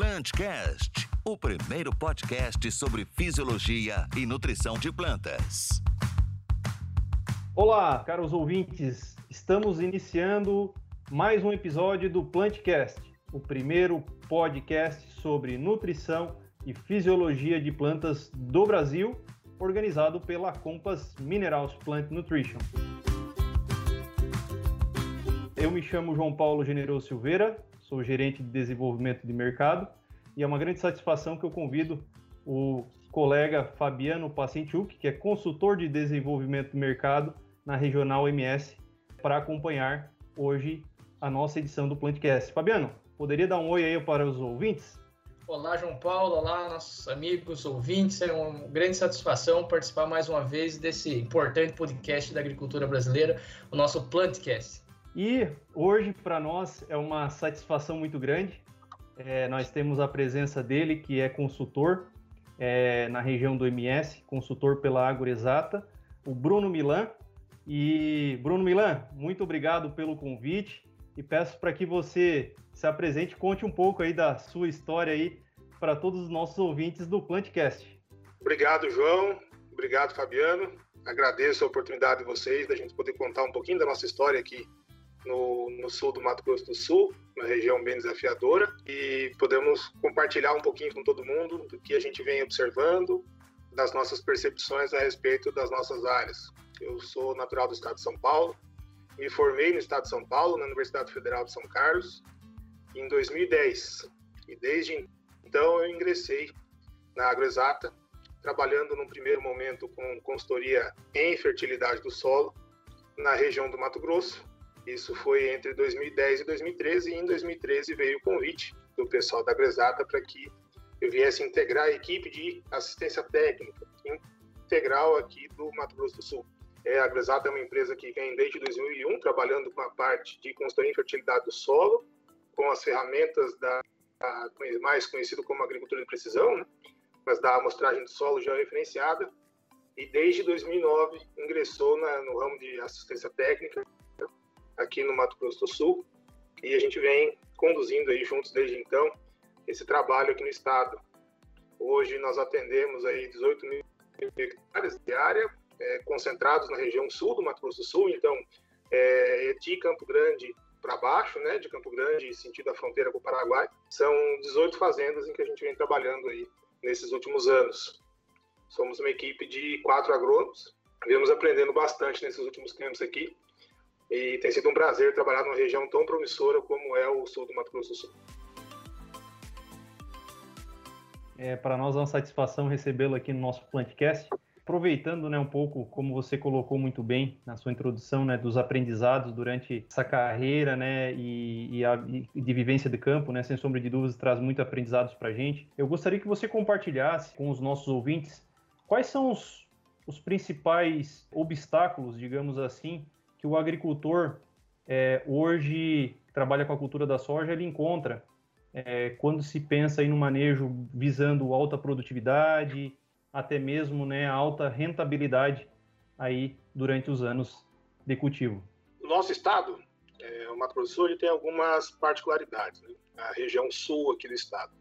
Plantcast, o primeiro podcast sobre fisiologia e nutrição de plantas. Olá, caros ouvintes. Estamos iniciando mais um episódio do Plantcast, o primeiro podcast sobre nutrição e fisiologia de plantas do Brasil, organizado pela Compass Minerals Plant Nutrition. Eu me chamo João Paulo Generoso Silveira, sou gerente de desenvolvimento de mercado e é uma grande satisfação que eu convido o colega Fabiano Pacientiuk, que é consultor de desenvolvimento de mercado na Regional MS, para acompanhar hoje a nossa edição do Plantcast. Fabiano, poderia dar um oi aí para os ouvintes? Olá, João Paulo. Olá, nossos amigos, ouvintes. É uma grande satisfação participar mais uma vez desse importante podcast da agricultura brasileira, o nosso Plantcast. E hoje, para nós, é uma satisfação muito grande. É, nós temos a presença dele, que é consultor é, na região do MS, consultor pela Exata, o Bruno Milan. E, Bruno Milan, muito obrigado pelo convite e peço para que você se apresente, conte um pouco aí da sua história aí para todos os nossos ouvintes do Plantcast. Obrigado, João. Obrigado, Fabiano. Agradeço a oportunidade de vocês da gente poder contar um pouquinho da nossa história aqui no, no, sul do Mato Grosso do Sul, uma região bem desafiadora, e podemos compartilhar um pouquinho com todo mundo do que a gente vem observando, das nossas percepções a respeito das nossas áreas. Eu sou natural do estado de São Paulo, me formei no estado de São Paulo, na Universidade Federal de São Carlos, em 2010. E desde então eu ingressei na Agroexata, trabalhando num primeiro momento com consultoria em fertilidade do solo na região do Mato Grosso. Isso foi entre 2010 e 2013 e em 2013 veio o convite do pessoal da Agroexata para que eu viesse integrar a equipe de assistência técnica integral aqui do Mato Grosso do Sul. É, a Agroexata é uma empresa que vem desde 2001 trabalhando com a parte de consultoria em fertilidade do solo, com as ferramentas da mais conhecido como agricultura de precisão, né? mas da amostragem do solo já referenciada, e desde 2009 ingressou na, no ramo de assistência técnica aqui no Mato Grosso do Sul, e a gente vem conduzindo aí juntos desde então esse trabalho aqui no estado. Hoje nós atendemos aí 18 mil hectares de área, é, concentrados na região sul do Mato Grosso do Sul, então é, de Campo Grande para baixo, né, de Campo Grande, sentido a fronteira com o Paraguai. São 18 fazendas em que a gente vem trabalhando aí nesses últimos anos. Somos uma equipe de quatro agrônomos, viemos aprendendo bastante nesses últimos tempos aqui e tem sido um prazer trabalhar numa região tão promissora como é o sul do Mato Grosso do Sul. É, para nós é uma satisfação recebê-lo aqui no nosso Plantcast aproveitando né, um pouco, como você colocou muito bem na sua introdução, né, dos aprendizados durante essa carreira né, e, e, a, e de vivência de campo, né, sem sombra de dúvidas, traz muito aprendizados para a gente. Eu gostaria que você compartilhasse com os nossos ouvintes quais são os, os principais obstáculos, digamos assim, que o agricultor é, hoje trabalha com a cultura da soja, ele encontra é, quando se pensa em um manejo visando alta produtividade, até mesmo né, alta rentabilidade aí durante os anos de cultivo. O nosso estado, é, o Mato Grosso ele tem algumas particularidades, né? a região sul aqui do estado.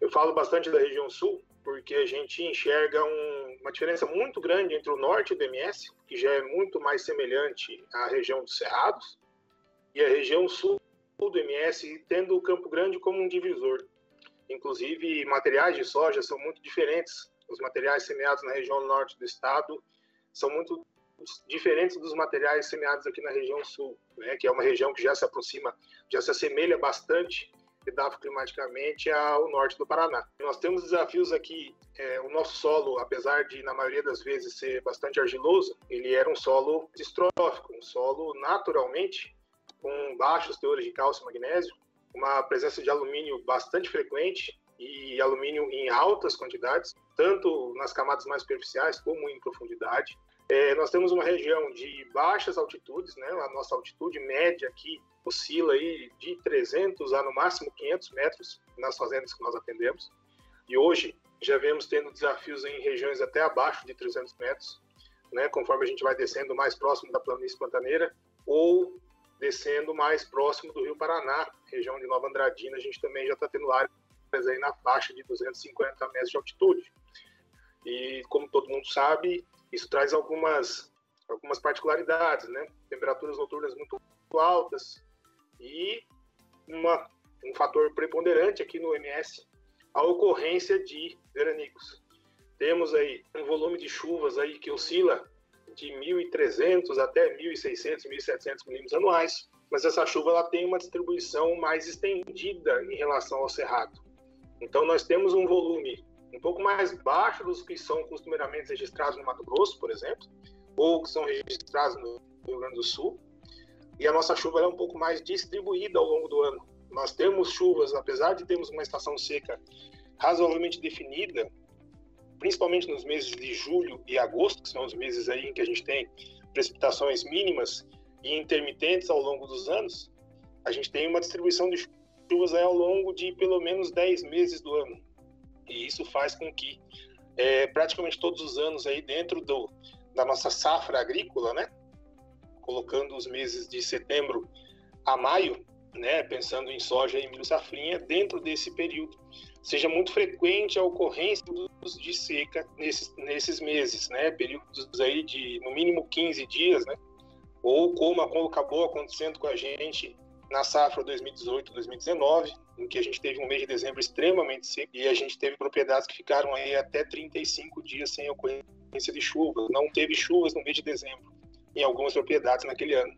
Eu falo bastante da região sul porque a gente enxerga um, uma diferença muito grande entre o norte do MS, que já é muito mais semelhante à região dos Cerrados, e a região sul do MS, tendo o Campo Grande como um divisor. Inclusive, materiais de soja são muito diferentes os materiais semeados na região norte do estado são muito diferentes dos materiais semeados aqui na região sul, né, que é uma região que já se aproxima, já se assemelha bastante climaticamente ao norte do Paraná. Nós temos desafios aqui, é, o nosso solo, apesar de na maioria das vezes ser bastante argiloso, ele era um solo distrófico, um solo naturalmente com baixos teores de cálcio e magnésio, uma presença de alumínio bastante frequente e alumínio em altas quantidades, tanto nas camadas mais superficiais como em profundidade. É, nós temos uma região de baixas altitudes, né? A nossa altitude média aqui oscila aí de 300 a no máximo 500 metros nas fazendas que nós atendemos. E hoje já vemos tendo desafios em regiões até abaixo de 300 metros, né? Conforme a gente vai descendo mais próximo da planície pantaneira ou descendo mais próximo do Rio Paraná, região de Nova Andradina, a gente também já está tendo áreas aí na faixa de 250 metros de altitude. E como todo mundo sabe, isso traz algumas algumas particularidades, né? Temperaturas noturnas muito altas e uma, um fator preponderante aqui no MS, a ocorrência de veranicos. Temos aí um volume de chuvas aí que oscila de 1.300 até 1.600, 1.700 milímetros anuais, mas essa chuva ela tem uma distribuição mais estendida em relação ao cerrado. Então nós temos um volume um pouco mais baixo dos que são costumeiramente registrados no Mato Grosso, por exemplo, ou que são registrados no Rio Grande do Sul, e a nossa chuva é um pouco mais distribuída ao longo do ano. Nós temos chuvas, apesar de termos uma estação seca razoavelmente definida, principalmente nos meses de julho e agosto, que são os meses aí em que a gente tem precipitações mínimas e intermitentes ao longo dos anos, a gente tem uma distribuição de chuvas ao longo de pelo menos 10 meses do ano. E isso faz com que é, praticamente todos os anos aí dentro do, da nossa safra agrícola, né, colocando os meses de setembro a maio, né, pensando em soja e milho safrinha, dentro desse período, seja muito frequente a ocorrência de seca nesses, nesses meses, né, períodos aí de no mínimo 15 dias, né, ou como acabou acontecendo com a gente na safra 2018-2019, em que a gente teve um mês de dezembro extremamente seco e a gente teve propriedades que ficaram aí até 35 dias sem ocorrência de chuva. Não teve chuvas no mês de dezembro em algumas propriedades naquele ano.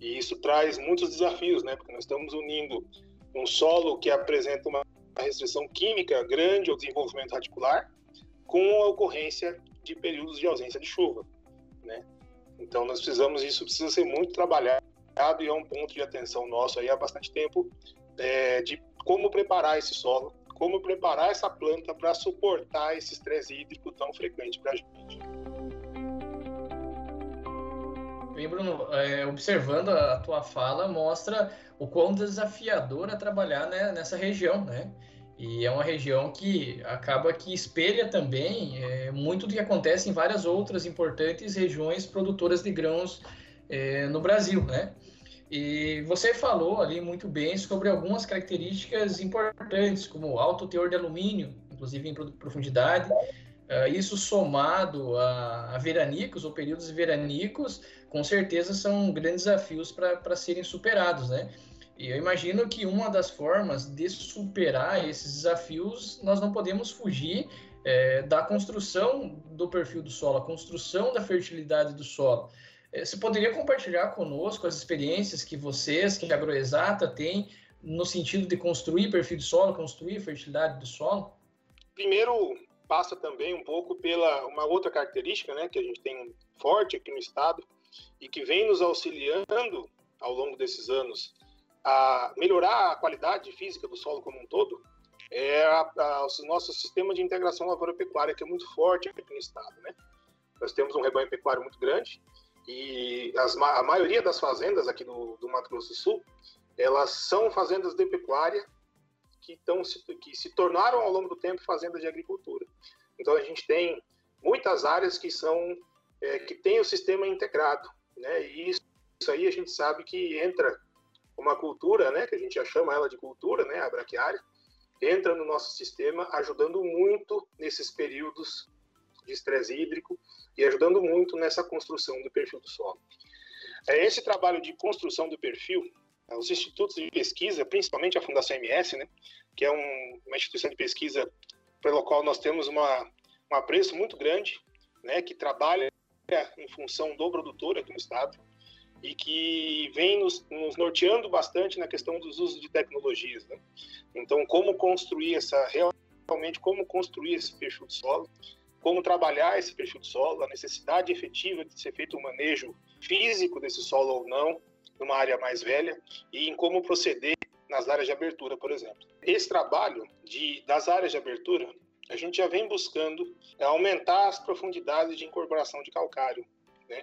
E isso traz muitos desafios, né? Porque nós estamos unindo um solo que apresenta uma restrição química grande ao desenvolvimento radicular com a ocorrência de períodos de ausência de chuva, né? Então nós precisamos isso precisa ser muito trabalhado e é um ponto de atenção nosso aí há bastante tempo é, de como preparar esse solo, como preparar essa planta para suportar esse estresse hídrico tão frequente para a gente. Bem, Bruno, é, observando a tua fala, mostra o quão desafiador é trabalhar né, nessa região, né? E é uma região que acaba que espelha também é, muito do que acontece em várias outras importantes regiões produtoras de grãos é, no Brasil, né? E você falou ali muito bem sobre algumas características importantes, como alto teor de alumínio, inclusive em profundidade, uh, isso somado a, a, veranicos ou períodos veranicos, com certeza são grandes desafios para serem superados, né? E eu imagino que uma das formas de superar esses desafios, nós não podemos fugir é, da construção do perfil do solo, a construção da fertilidade do solo. É, você poderia compartilhar conosco as experiências que vocês, que a Agroexata tem no sentido de construir perfil de solo, construir fertilidade do solo? Primeiro, passa também um pouco pela uma outra característica, né, que a gente tem forte aqui no estado e que vem nos auxiliando ao longo desses anos a melhorar a qualidade física do solo como um todo, é a, a, o nosso sistema de integração lavoura-pecuária, que é muito forte aqui no estado, né? Nós temos um rebanho pecuário muito grande e as, a maioria das fazendas aqui do, do Mato Grosso do Sul, elas são fazendas de pecuária que, tão, que se tornaram ao longo do tempo fazendas de agricultura. Então a gente tem muitas áreas que são é, que têm o sistema integrado, né? E isso, isso, aí a gente sabe que entra uma cultura, né? Que a gente já chama ela de cultura, né? A braquiária entra no nosso sistema, ajudando muito nesses períodos de estresse hídrico e ajudando muito nessa construção do perfil do solo. É esse trabalho de construção do perfil, é, os institutos de pesquisa, principalmente a Fundação MS, né, que é um, uma instituição de pesquisa pela qual nós temos uma, um apreço muito grande, né, que trabalha em função do produtor aqui no estado e que vem nos, nos norteando bastante na questão dos usos de tecnologias. Né? Então, como construir essa realmente como construir esse perfil de solo como trabalhar esse perfil de solo, a necessidade efetiva de ser feito um manejo físico desse solo ou não, numa área mais velha, e em como proceder nas áreas de abertura, por exemplo. Esse trabalho de, das áreas de abertura, a gente já vem buscando aumentar as profundidades de incorporação de calcário. Né?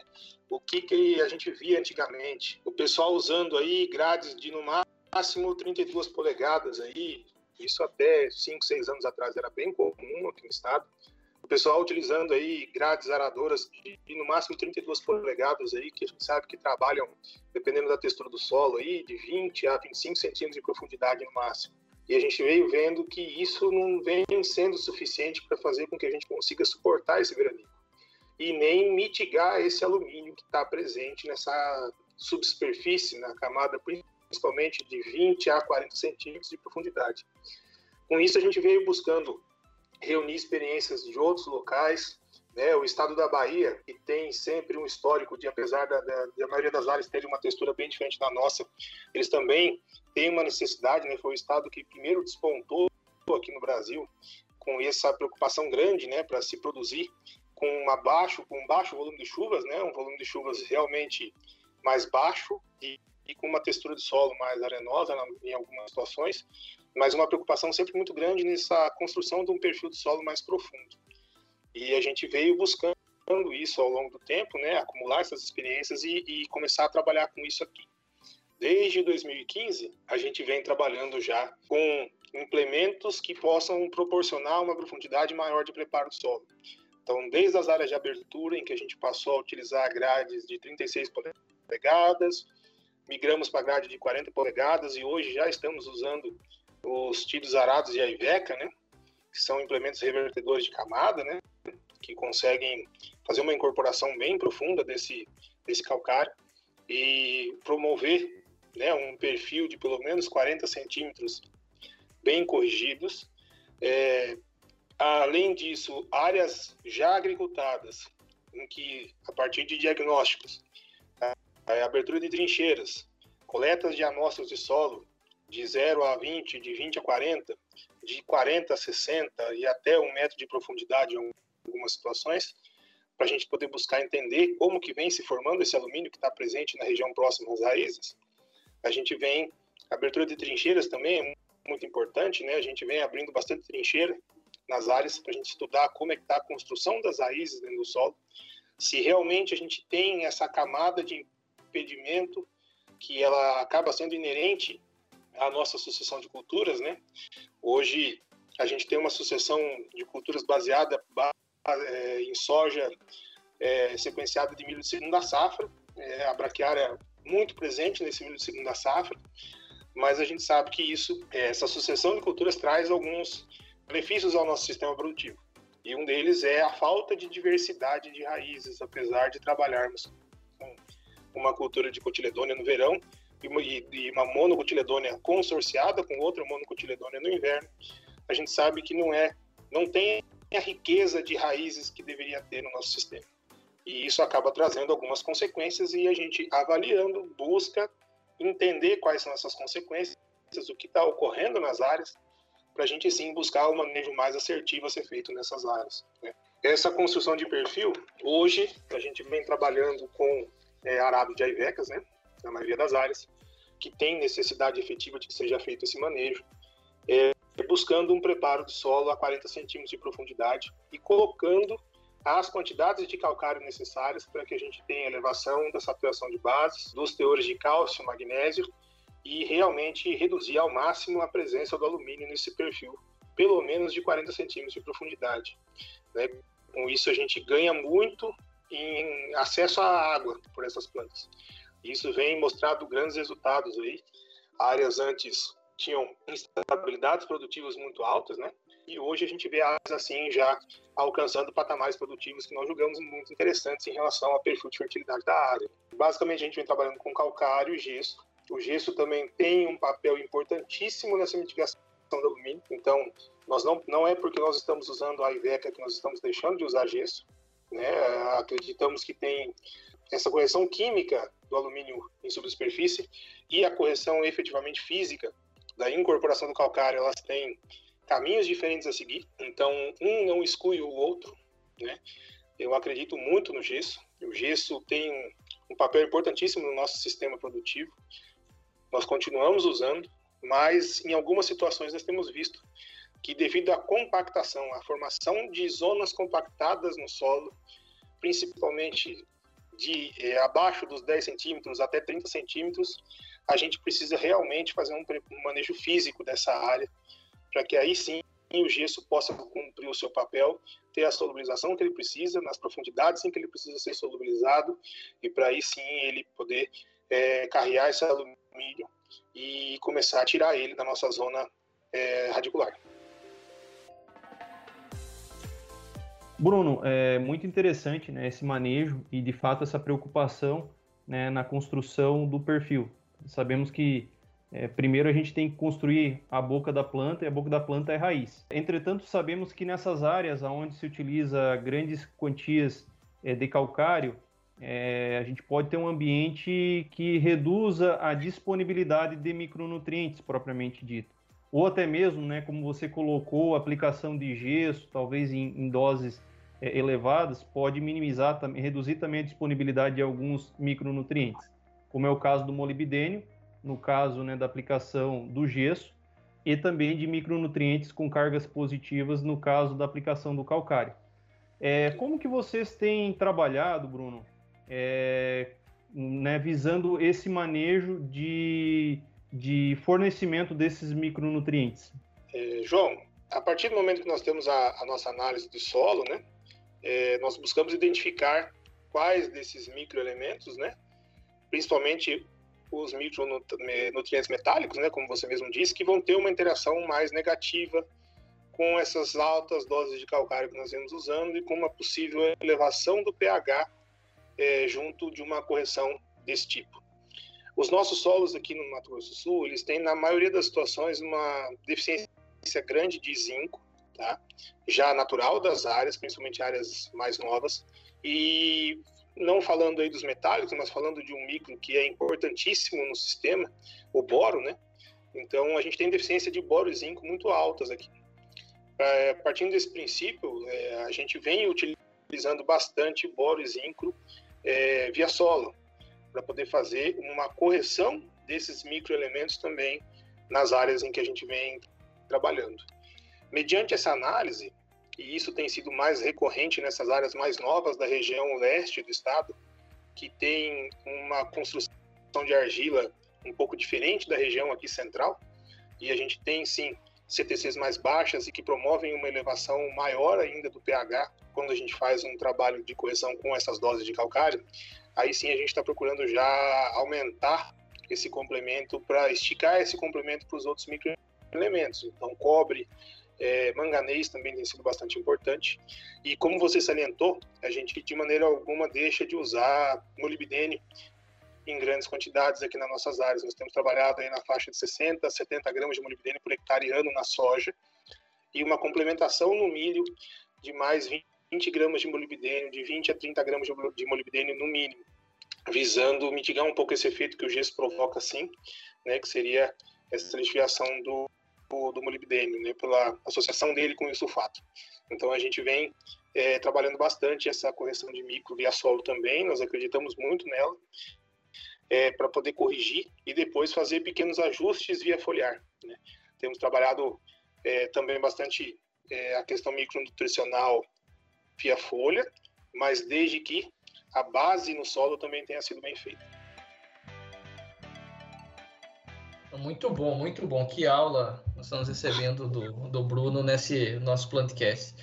O que, que a gente via antigamente? O pessoal usando aí grades de no máximo 32 polegadas aí, isso até 5, 6 anos atrás era bem comum aqui no estado pessoal utilizando aí grades aradoras de, de, no máximo 32 polegadas aí, que a gente sabe que trabalham, dependendo da textura do solo aí, de 20 a 25 centímetros de profundidade no máximo. E a gente veio vendo que isso não vem sendo suficiente para fazer com que a gente consiga suportar esse granizo e nem mitigar esse alumínio que está presente nessa subsuperfície, na camada principalmente de 20 a 40 centímetros de profundidade. Com isso, a gente veio buscando reunir experiências de outros locais, né, o estado da Bahia, que tem sempre um histórico de, apesar da, da, da, maioria das áreas ter uma textura bem diferente da nossa, eles também têm uma necessidade, né, foi o estado que primeiro despontou aqui no Brasil com essa preocupação grande, né, para se produzir com uma baixo, com um baixo volume de chuvas, né, um volume de chuvas realmente mais baixo e, e com uma textura de solo mais arenosa em algumas situações, mas uma preocupação sempre muito grande nessa construção de um perfil de solo mais profundo. E a gente veio buscando isso ao longo do tempo, né, acumular essas experiências e, e começar a trabalhar com isso aqui. Desde 2015, a gente vem trabalhando já com implementos que possam proporcionar uma profundidade maior de preparo do solo. Então, desde as áreas de abertura, em que a gente passou a utilizar grades de 36 polegadas, migramos para grade de 40 polegadas e hoje já estamos usando os tidos arados e a Iveca, né? Que são implementos revertedores de camada, né? Que conseguem fazer uma incorporação bem profunda desse, desse calcário e promover né, um perfil de pelo menos 40 centímetros bem corrigidos. É, além disso, áreas já agricultadas, em que, a partir de diagnósticos, a, a abertura de trincheiras, coletas de amostras de solo, de 0 a 20, de 20 a 40, de 40 a 60 e até um metro de profundidade em algumas situações, para a gente poder buscar entender como que vem se formando esse alumínio que está presente na região próxima às raízes. A gente vem, a abertura de trincheiras também é muito importante, né? A gente vem abrindo bastante trincheira nas áreas para a gente estudar como é que está a construção das raízes dentro do solo, se realmente a gente tem essa camada de impedimento que ela acaba sendo inerente a nossa sucessão de culturas, né? Hoje a gente tem uma sucessão de culturas baseada é, em soja é, sequenciada de milho de segunda safra, é, a braquiária muito presente nesse milho de segunda safra, mas a gente sabe que isso, é, essa sucessão de culturas traz alguns benefícios ao nosso sistema produtivo. E um deles é a falta de diversidade de raízes, apesar de trabalharmos com uma cultura de cotiledônia no verão e uma monocotiledônia consorciada com outra monocotiledônia no inverno, a gente sabe que não é, não tem a riqueza de raízes que deveria ter no nosso sistema. E isso acaba trazendo algumas consequências e a gente avaliando busca entender quais são essas consequências, o que está ocorrendo nas áreas, para a gente sim buscar um manejo mais assertivo a ser feito nessas áreas. Né? Essa construção de perfil, hoje a gente vem trabalhando com é, arado de aivecas, né? Na maioria das áreas, que tem necessidade efetiva de que seja feito esse manejo, é, buscando um preparo de solo a 40 centímetros de profundidade e colocando as quantidades de calcário necessárias para que a gente tenha elevação da saturação de bases, dos teores de cálcio, magnésio e realmente reduzir ao máximo a presença do alumínio nesse perfil, pelo menos de 40 centímetros de profundidade. Né? Com isso a gente ganha muito em acesso à água por essas plantas. Isso vem mostrado grandes resultados aí. Áreas antes tinham instabilidades produtivas muito altas, né? E hoje a gente vê áreas assim já alcançando patamares produtivos que nós julgamos muito interessantes em relação ao perfil de fertilidade da área. Basicamente a gente vem trabalhando com calcário e gesso. O gesso também tem um papel importantíssimo nessa mitigação do alumínio. Então, nós não, não é porque nós estamos usando a Iveca que nós estamos deixando de usar gesso. Né? Acreditamos que tem essa correção química do alumínio em subsuperfície e a correção efetivamente física da incorporação do calcário, elas têm caminhos diferentes a seguir, então um não exclui o outro, né? Eu acredito muito no gesso. O gesso tem um papel importantíssimo no nosso sistema produtivo. Nós continuamos usando, mas em algumas situações nós temos visto que devido à compactação, à formação de zonas compactadas no solo, principalmente de é, abaixo dos 10 centímetros até 30 centímetros, a gente precisa realmente fazer um, um manejo físico dessa área, para que aí sim o gesso possa cumprir o seu papel, ter a solubilização que ele precisa, nas profundidades em que ele precisa ser solubilizado, e para aí sim ele poder é, carregar esse alumínio e começar a tirar ele da nossa zona é, radicular. Bruno, é muito interessante né, esse manejo e, de fato, essa preocupação né, na construção do perfil. Sabemos que é, primeiro a gente tem que construir a boca da planta e a boca da planta é raiz. Entretanto, sabemos que nessas áreas onde se utiliza grandes quantias é, de calcário, é, a gente pode ter um ambiente que reduza a disponibilidade de micronutrientes propriamente dito. Ou até mesmo, né, como você colocou, aplicação de gesso, talvez em, em doses é, elevadas, pode minimizar, reduzir também a disponibilidade de alguns micronutrientes, como é o caso do molibdênio, no caso né, da aplicação do gesso, e também de micronutrientes com cargas positivas no caso da aplicação do calcário. É, como que vocês têm trabalhado, Bruno, é, né, visando esse manejo de, de fornecimento desses micronutrientes? É, João, a partir do momento que nós temos a, a nossa análise do solo, né, é, nós buscamos identificar quais desses microelementos, né, principalmente os micronutrientes metálicos, né, como você mesmo disse, que vão ter uma interação mais negativa com essas altas doses de calcário que nós vemos usando e com uma possível elevação do pH é, junto de uma correção desse tipo. Os nossos solos aqui no Mato Grosso do Sul, eles têm na maioria das situações uma deficiência grande de zinco, tá? já natural das áreas, principalmente áreas mais novas, e não falando aí dos metálicos, mas falando de um micro que é importantíssimo no sistema, o boro, né? Então a gente tem deficiência de boro e zinco muito altas aqui. É, partindo desse princípio, é, a gente vem utilizando bastante boro e zinco é, via solo, para poder fazer uma correção desses microelementos também nas áreas em que a gente vem trabalhando. Mediante essa análise, e isso tem sido mais recorrente nessas áreas mais novas da região leste do estado, que tem uma construção de argila um pouco diferente da região aqui central, e a gente tem sim CTCs mais baixas e que promovem uma elevação maior ainda do pH quando a gente faz um trabalho de correção com essas doses de calcário, aí sim a gente está procurando já aumentar esse complemento para esticar esse complemento para os outros microelementos. Então, cobre, é, manganês também tem sido bastante importante. E como você salientou, a gente de maneira alguma deixa de usar molibdênio em grandes quantidades aqui nas nossas áreas. Nós temos trabalhado aí na faixa de 60 a 70 gramas de molibdênio por hectare ano na soja e uma complementação no milho de mais 20 gramas de molibdênio, de 20 a 30 gramas de molibdênio no mínimo, visando mitigar um pouco esse efeito que o gesso provoca, sim, né, que seria essa desviação do, do, do molibdênio, né, pela associação dele com o sulfato. Então a gente vem é, trabalhando bastante essa correção de micro via solo também, nós acreditamos muito nela, é, para poder corrigir e depois fazer pequenos ajustes via foliar. Né. Temos trabalhado é, também bastante é, a questão micronutricional via folha, mas desde que a base no solo também tenha sido bem feita. Muito bom, muito bom. Que aula nós estamos recebendo do, do Bruno nesse nosso Plantcast.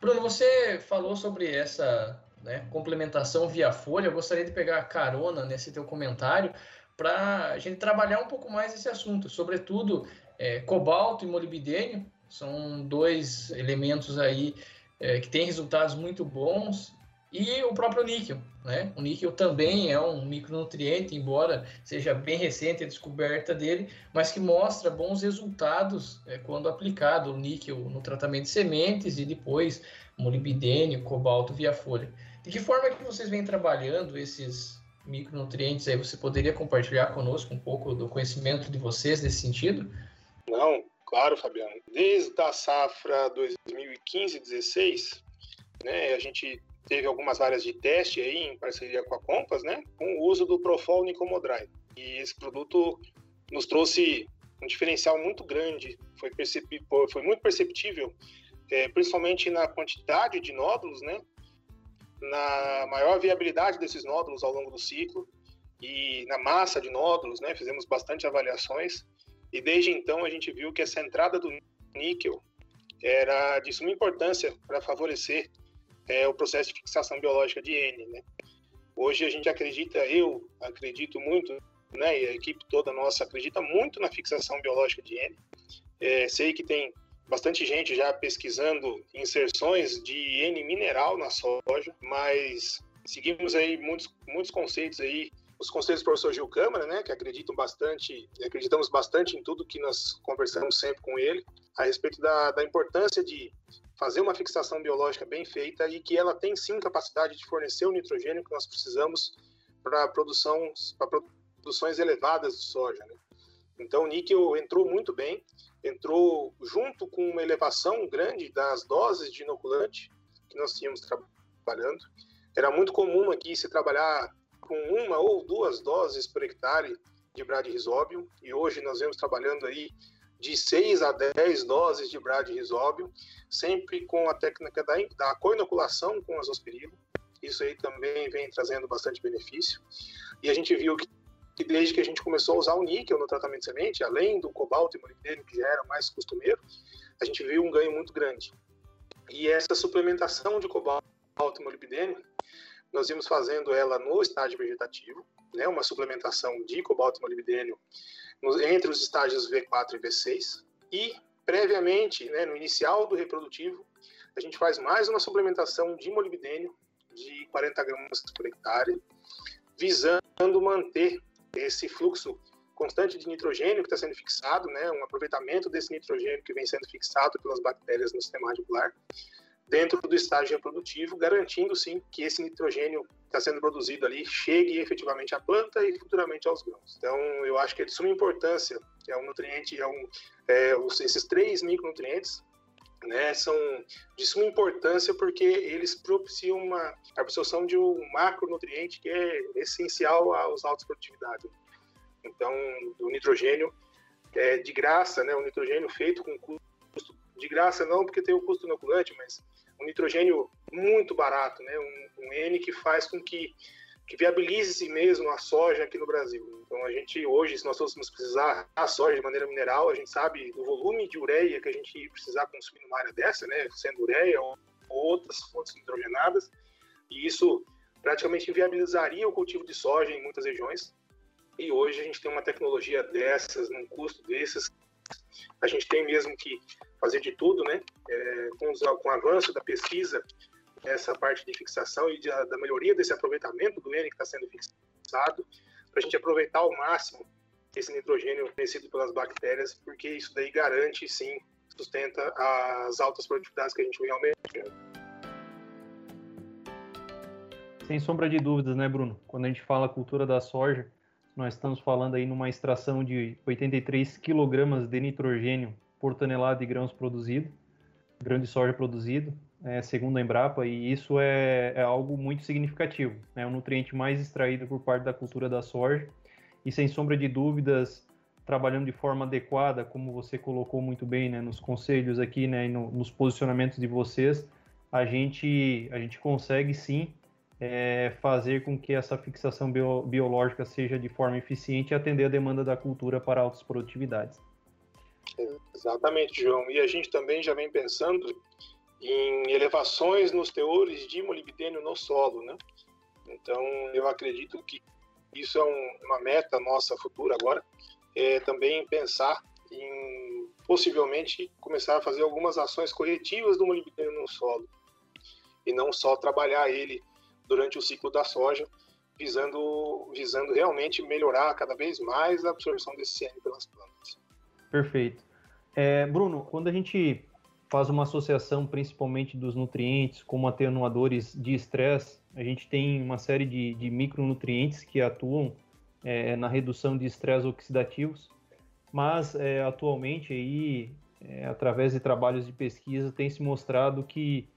Bruno, você falou sobre essa né, complementação via folha. Eu gostaria de pegar carona nesse teu comentário para a gente trabalhar um pouco mais esse assunto, sobretudo é, cobalto e molibdênio. São dois elementos aí é, que têm resultados muito bons e o próprio níquel, né? O níquel também é um micronutriente, embora seja bem recente a descoberta dele, mas que mostra bons resultados é, quando aplicado o níquel no tratamento de sementes e depois molibdênio, cobalto via folha. De que forma que vocês vêm trabalhando esses micronutrientes aí? Você poderia compartilhar conosco um pouco do conhecimento de vocês nesse sentido? Não, claro, Fabiano. Desde a safra 2015-16, né, a gente teve algumas áreas de teste aí em parceria com a Compass, né, com o uso do Profol Nicomodride. E esse produto nos trouxe um diferencial muito grande, foi, foi muito perceptível, é, principalmente na quantidade de nódulos, né, na maior viabilidade desses nódulos ao longo do ciclo e na massa de nódulos, né, fizemos bastante avaliações e desde então a gente viu que essa entrada do níquel era de suma importância para favorecer é o processo de fixação biológica de N. Né? Hoje a gente acredita, eu acredito muito, né, e a equipe toda nossa acredita muito na fixação biológica de N. É, sei que tem bastante gente já pesquisando inserções de N mineral na soja, mas seguimos aí muitos, muitos conceitos aí, os conceitos do professor Gil Câmara, né, que acreditam bastante, acreditamos bastante em tudo que nós conversamos sempre com ele, a respeito da, da importância de fazer uma fixação biológica bem feita e que ela tem sim capacidade de fornecer o nitrogênio que nós precisamos para produção, para produções elevadas de soja. Né? Então o níquel entrou muito bem, entrou junto com uma elevação grande das doses de inoculante que nós tínhamos trabalhando. Era muito comum aqui se trabalhar com uma ou duas doses por hectare de bradyrhizobium e hoje nós vemos trabalhando aí de 6 a 10 doses de bradyrhizobium, sempre com a técnica da, da co-inoculação com azospirilo. Isso aí também vem trazendo bastante benefício. E a gente viu que que desde que a gente começou a usar o níquel no tratamento de semente, além do cobalto e molibdênio, que já era mais costumeiro, a gente viu um ganho muito grande. E essa suplementação de cobalto e molibdênio, nós vimos fazendo ela no estágio vegetativo, né, uma suplementação de cobalto e molibdênio entre os estágios V4 e V6, e previamente, né, no inicial do reprodutivo, a gente faz mais uma suplementação de molibdênio de 40 gramas por hectare, visando manter esse fluxo constante de nitrogênio que está sendo fixado, né, um aproveitamento desse nitrogênio que vem sendo fixado pelas bactérias no sistema radicular, dentro do estágio reprodutivo, garantindo sim que esse nitrogênio que está sendo produzido ali chegue efetivamente à planta e futuramente aos grãos. Então, eu acho que é de suma importância, é um nutriente, é um, é, esses três micronutrientes né, são de suma importância porque eles propiciam uma absorção de um macronutriente que é essencial aos altos produtividades. Então, o nitrogênio é de graça, né, o nitrogênio feito com custo de graça não porque tem o custo inoculante, mas um nitrogênio muito barato, né, um, um N que faz com que que viabilize mesmo a soja aqui no Brasil. Então a gente hoje, se nós fôssemos precisar a soja de maneira mineral, a gente sabe do volume de ureia que a gente precisar consumir numa área dessa, né, sendo ureia ou outras fontes nitrogenadas, e isso praticamente viabilizaria o cultivo de soja em muitas regiões. E hoje a gente tem uma tecnologia dessas, num custo desses, a gente tem mesmo que fazer de tudo, né? É, com, os, com o avanço da pesquisa essa parte de fixação e de, da melhoria desse aproveitamento do N que está sendo fixado, para a gente aproveitar ao máximo esse nitrogênio fornecido pelas bactérias, porque isso daí garante, sim, sustenta as altas produtividades que a gente vem aumentando. Sem sombra de dúvidas, né, Bruno? Quando a gente fala cultura da soja, nós estamos falando aí numa extração de 83 kg de nitrogênio por tonelada de grãos produzido, grão de soja produzido, é, segundo a Embrapa, e isso é, é algo muito significativo. É né? o nutriente mais extraído por parte da cultura da soja, e sem sombra de dúvidas, trabalhando de forma adequada, como você colocou muito bem né, nos conselhos aqui, né, no, nos posicionamentos de vocês, a gente, a gente consegue sim é, fazer com que essa fixação bio, biológica seja de forma eficiente e atender a demanda da cultura para altas produtividades. Exatamente, João. E a gente também já vem pensando em elevações nos teores de molibdênio no solo, né? Então, eu acredito que isso é um, uma meta nossa futura agora, é também pensar em possivelmente começar a fazer algumas ações corretivas do molibdênio no solo e não só trabalhar ele durante o ciclo da soja, visando visando realmente melhorar cada vez mais a absorção desse CN pelas plantas. Perfeito. É, Bruno, quando a gente faz uma associação principalmente dos nutrientes como atenuadores de estresse. A gente tem uma série de, de micronutrientes que atuam é, na redução de estresse oxidativos, mas é, atualmente aí, é, através de trabalhos de pesquisa, tem se mostrado que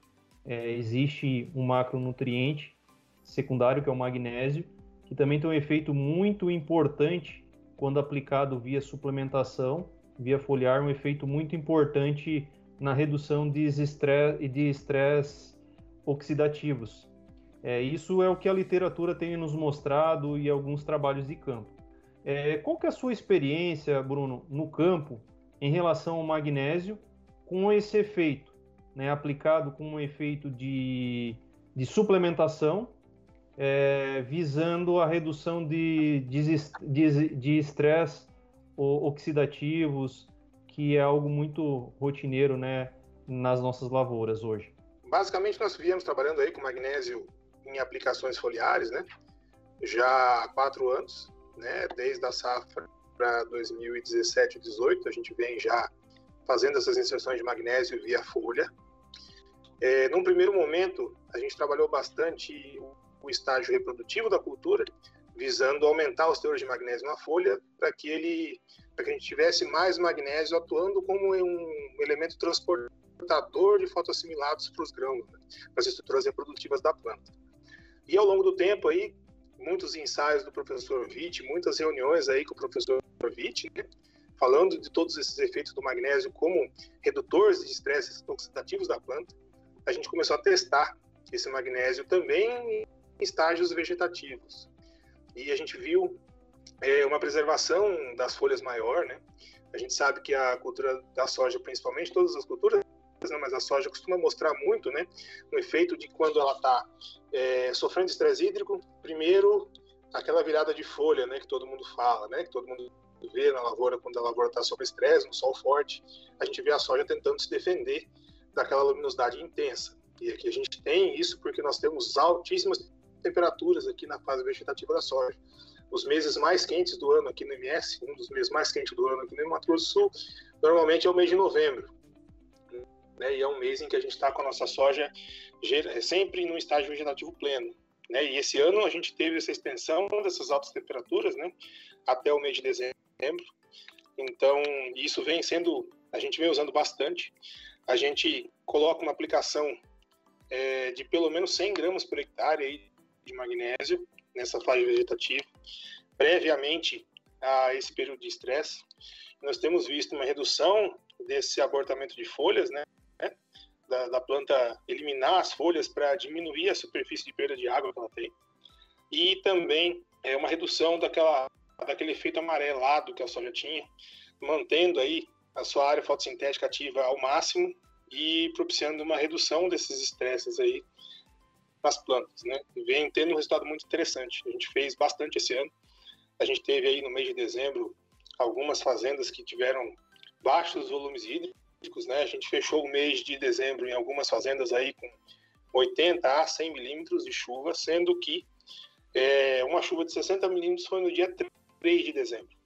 é, existe um macronutriente secundário, que é o magnésio, que também tem um efeito muito importante quando aplicado via suplementação, via foliar, um efeito muito importante na redução de estresse, de estresse oxidativos. É, isso é o que a literatura tem nos mostrado e alguns trabalhos de campo. É, qual que é a sua experiência, Bruno, no campo em relação ao magnésio com esse efeito, né, aplicado com um efeito de, de suplementação, é, visando a redução de estresse de, de, de oxidativos, que é algo muito rotineiro, né, nas nossas lavouras hoje? Basicamente, nós viemos trabalhando aí com magnésio em aplicações foliares, né, já há quatro anos, né, desde a safra para 2017 e 2018, a gente vem já fazendo essas inserções de magnésio via folha. É, num primeiro momento, a gente trabalhou bastante o estágio reprodutivo da cultura, visando aumentar os teores de magnésio na folha, para que ele, para que a gente tivesse mais magnésio atuando como um elemento transportador de fotoassimilados para os grãos, né, para as estruturas reprodutivas da planta. E ao longo do tempo aí, muitos ensaios do professor Witt, muitas reuniões aí com o professor Witt, né, falando de todos esses efeitos do magnésio como redutores de estresses oxidativos da planta, a gente começou a testar esse magnésio também em estágios vegetativos. E a gente viu é, uma preservação das folhas maior, né? A gente sabe que a cultura da soja, principalmente, todas as culturas, né, mas a soja costuma mostrar muito, né, o efeito de quando ela está é, sofrendo estresse hídrico, primeiro aquela virada de folha, né, que todo mundo fala, né, que todo mundo vê na lavoura quando a lavoura está sob estresse, no sol forte, a gente vê a soja tentando se defender daquela luminosidade intensa. E aqui a gente tem isso porque nós temos altíssimas temperaturas aqui na fase vegetativa da soja. Os meses mais quentes do ano aqui no MS, um dos meses mais quentes do ano aqui no Mato Grosso do Sul, normalmente é o mês de novembro. Né? E é um mês em que a gente está com a nossa soja sempre no estágio vegetativo pleno. Né? E esse ano a gente teve essa extensão dessas altas temperaturas né? até o mês de dezembro. Então, isso vem sendo, a gente vem usando bastante. A gente coloca uma aplicação é, de pelo menos 100 gramas por hectare aí de magnésio nessa fase vegetativa, previamente a esse período de estresse. Nós temos visto uma redução desse abortamento de folhas, né? Da, da planta eliminar as folhas para diminuir a superfície de perda de água que ela tem. E também é uma redução daquela, daquele efeito amarelado que a soja tinha, mantendo aí a sua área fotossintética ativa ao máximo e propiciando uma redução desses estresses aí nas plantas, né? Vem tendo um resultado muito interessante. A gente fez bastante esse ano. A gente teve aí no mês de dezembro algumas fazendas que tiveram baixos volumes hídricos, né? A gente fechou o mês de dezembro em algumas fazendas aí com 80 a 100 milímetros de chuva, sendo que é, uma chuva de 60 milímetros foi no dia 3 de dezembro.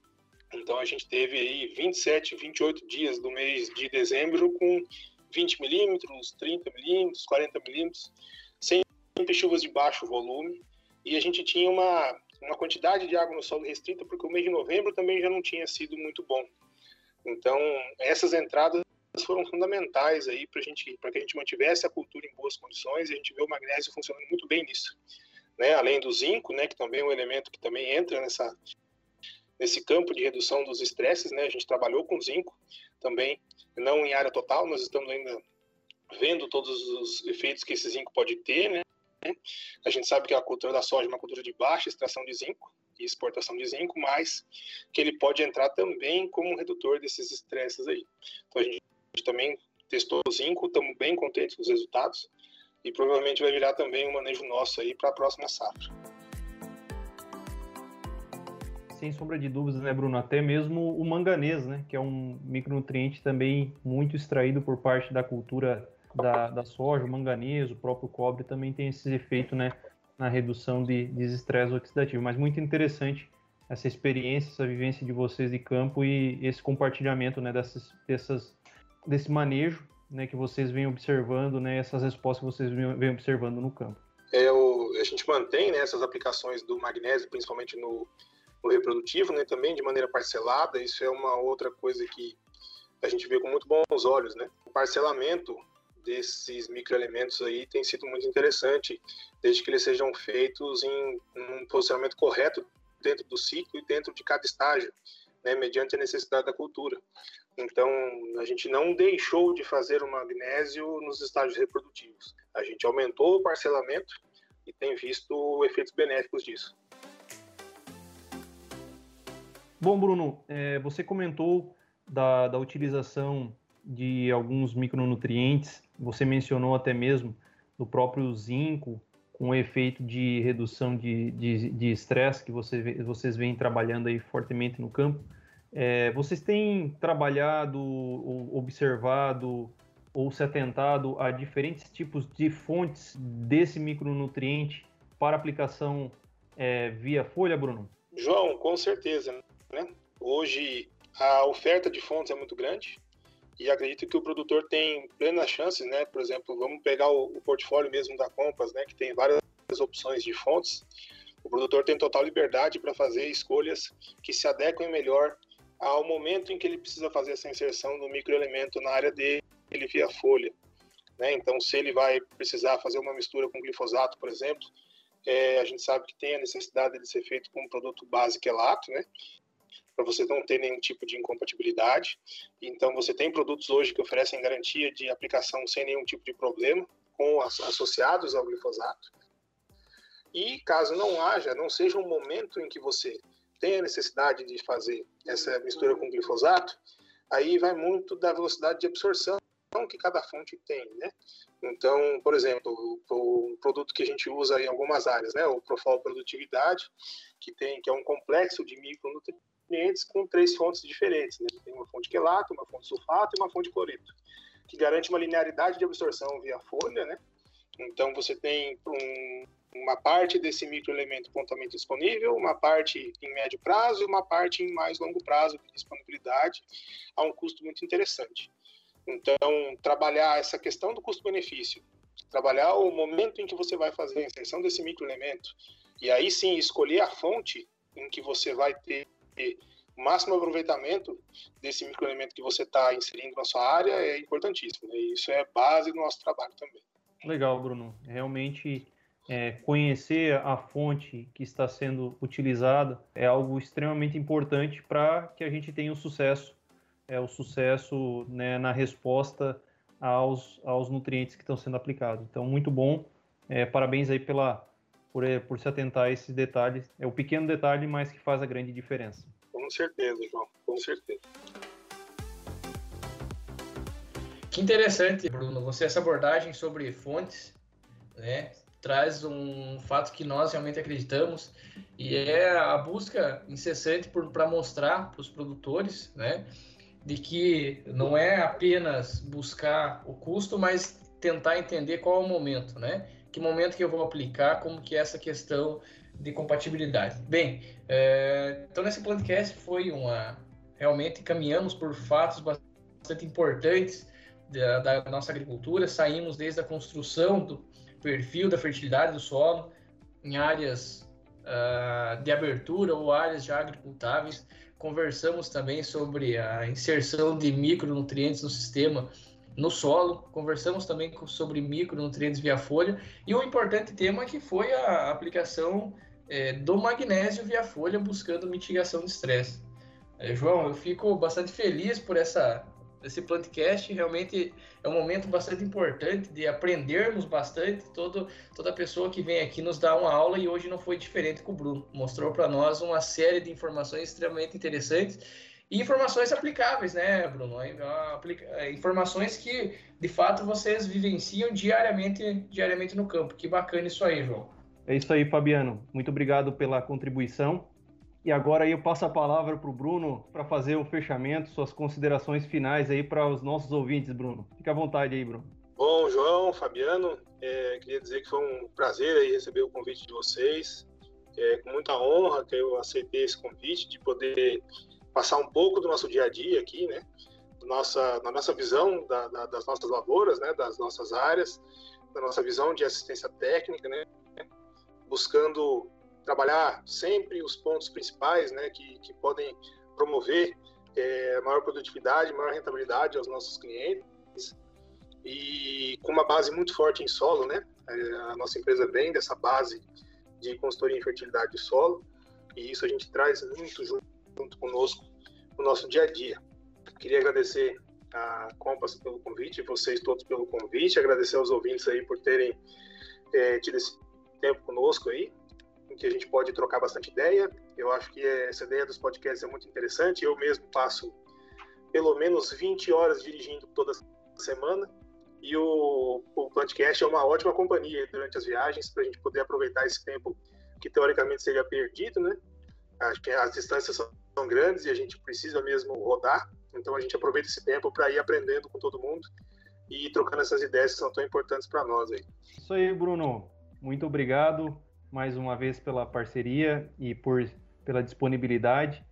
Então a gente teve aí 27, 28 dias do mês de dezembro com 20 milímetros, 30 milímetros, 40 milímetros, sempre chuvas de baixo volume, e a gente tinha uma, uma quantidade de água no solo restrita, porque o mês de novembro também já não tinha sido muito bom. Então, essas entradas foram fundamentais aí para gente, para que a gente mantivesse a cultura em boas condições, e a gente vê o magnésio funcionando muito bem nisso. Né? Além do zinco, né, que também é um elemento que também entra nessa, nesse campo de redução dos estresses, né? A gente trabalhou com zinco também, não em área total, nós estamos ainda vendo todos os efeitos que esse zinco pode ter, né? A gente sabe que a cultura da soja é uma cultura de baixa extração de zinco e exportação de zinco, mas que ele pode entrar também como um redutor desses estresses aí. Então a gente também testou o zinco, estamos bem contentes com os resultados e provavelmente vai virar também um manejo nosso aí para a próxima safra. Sem sombra de dúvidas, né, Bruno? Até mesmo o manganês, né, que é um micronutriente também muito extraído por parte da cultura da, da soja, o manganês, o próprio cobre também tem esse efeito né, na redução de, de estresse oxidativo. Mas muito interessante essa experiência, essa vivência de vocês de campo e esse compartilhamento né, dessas, dessas, desse manejo né, que vocês vêm observando, né, essas respostas que vocês vêm observando no campo. É, o, a gente mantém né, essas aplicações do magnésio, principalmente no, no reprodutivo, né, também de maneira parcelada. Isso é uma outra coisa que a gente vê com muito bons olhos. Né? O parcelamento desses microelementos aí tem sido muito interessante, desde que eles sejam feitos em um posicionamento correto dentro do ciclo e dentro de cada estágio, né, mediante a necessidade da cultura. Então, a gente não deixou de fazer o magnésio nos estágios reprodutivos. A gente aumentou o parcelamento e tem visto efeitos benéficos disso. Bom, Bruno, é, você comentou da, da utilização de alguns micronutrientes, você mencionou até mesmo do próprio zinco, com o efeito de redução de estresse que você, vocês vêm trabalhando aí fortemente no campo. É, vocês têm trabalhado, observado ou se atentado a diferentes tipos de fontes desse micronutriente para aplicação é, via folha, Bruno? João, com certeza. Né? Hoje a oferta de fontes é muito grande e acredito que o produtor tem plenas chances, né? Por exemplo, vamos pegar o, o portfólio mesmo da Compass, né? Que tem várias opções de fontes. O produtor tem total liberdade para fazer escolhas que se adequem melhor ao momento em que ele precisa fazer essa inserção do microelemento na área dele via folha. Né? Então, se ele vai precisar fazer uma mistura com glifosato, por exemplo, é, a gente sabe que tem a necessidade de ser feito com um produto base quelato, né? Para você não ter nenhum tipo de incompatibilidade. Então, você tem produtos hoje que oferecem garantia de aplicação sem nenhum tipo de problema, com associados ao glifosato. E caso não haja, não seja um momento em que você tem a necessidade de fazer essa mistura com glifosato, aí vai muito da velocidade de absorção que cada fonte tem, né? Então, por exemplo, o, produto que a gente usa em algumas áreas, né, o Profol Produtividade, que tem que é um complexo de micronutrientes com três fontes diferentes, né? Tem uma fonte quelato, uma fonte sulfato e uma fonte cloreto, que garante uma linearidade de absorção via folha, né? Então você tem um, uma parte desse microelemento prontamente disponível, uma parte em médio prazo e uma parte em mais longo prazo de disponibilidade a um custo muito interessante. Então, trabalhar essa questão do custo-benefício, trabalhar o momento em que você vai fazer a inserção desse microelemento, e aí sim escolher a fonte em que você vai ter o máximo aproveitamento desse microelemento que você está inserindo na sua área é importantíssimo. Né? E isso é base do nosso trabalho também. Legal, Bruno. Realmente é, conhecer a fonte que está sendo utilizada é algo extremamente importante para que a gente tenha o sucesso, é o sucesso né, na resposta aos, aos nutrientes que estão sendo aplicados. Então, muito bom. É, parabéns aí pela, por, é, por se atentar a esses detalhes. É o pequeno detalhe, mas que faz a grande diferença. Com certeza, João, com certeza. Que interessante, Bruno, você essa abordagem sobre fontes, né? traz um fato que nós realmente acreditamos e é a busca incessante para mostrar para os produtores, né, de que não é apenas buscar o custo, mas tentar entender qual é o momento, né? Que momento que eu vou aplicar, como que é essa questão de compatibilidade. Bem, é, então nesse podcast foi uma realmente caminhamos por fatos bastante importantes da, da nossa agricultura, saímos desde a construção do perfil da fertilidade do solo em áreas uh, de abertura ou áreas já agricultáveis. Conversamos também sobre a inserção de micronutrientes no sistema no solo, conversamos também sobre micronutrientes via folha e um importante tema que foi a aplicação é, do magnésio via folha buscando mitigação de estresse. É, João, eu fico bastante feliz por essa esse podcast realmente é um momento bastante importante de aprendermos bastante. Todo, toda pessoa que vem aqui nos dá uma aula e hoje não foi diferente com o Bruno. Mostrou para nós uma série de informações extremamente interessantes e informações aplicáveis, né, Bruno? É, informações que de fato vocês vivenciam diariamente, diariamente no campo. Que bacana isso aí, João. É isso aí, Fabiano. Muito obrigado pela contribuição. E agora aí eu passo a palavra para o Bruno para fazer o fechamento, suas considerações finais aí para os nossos ouvintes, Bruno. Fique à vontade aí, Bruno. Bom, João, Fabiano, é, queria dizer que foi um prazer aí receber o convite de vocês. É, com muita honra que eu aceitei esse convite de poder passar um pouco do nosso dia a dia aqui, né? Nossa, na nossa visão da, da, das nossas lavouras, né? Das nossas áreas, da nossa visão de assistência técnica, né? Buscando trabalhar sempre os pontos principais, né, que, que podem promover é, maior produtividade, maior rentabilidade aos nossos clientes e com uma base muito forte em solo, né? É, a nossa empresa vem dessa base de consultoria em fertilidade de solo e isso a gente traz muito junto, junto conosco no nosso dia a dia. Queria agradecer a Compass pelo convite, vocês todos pelo convite, agradecer aos ouvintes aí por terem é, tido esse tempo conosco aí em que a gente pode trocar bastante ideia. Eu acho que essa ideia dos podcasts é muito interessante. Eu mesmo passo pelo menos 20 horas dirigindo toda semana e o, o podcast é uma ótima companhia durante as viagens para a gente poder aproveitar esse tempo que teoricamente seria perdido, né? As distâncias são grandes e a gente precisa mesmo rodar, então a gente aproveita esse tempo para ir aprendendo com todo mundo e trocando essas ideias que são tão importantes para nós aí. Isso aí, Bruno. Muito obrigado mais uma vez pela parceria e por, pela disponibilidade.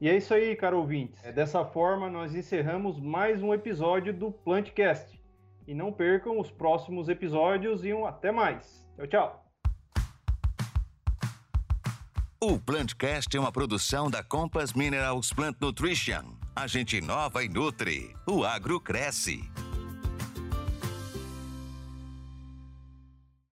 E é isso aí, caro ouvintes. É dessa forma, nós encerramos mais um episódio do Plantcast. E não percam os próximos episódios e um até mais. Tchau, tchau. O Plantcast é uma produção da Compass Minerals Plant Nutrition. A gente inova e nutre. O agro cresce.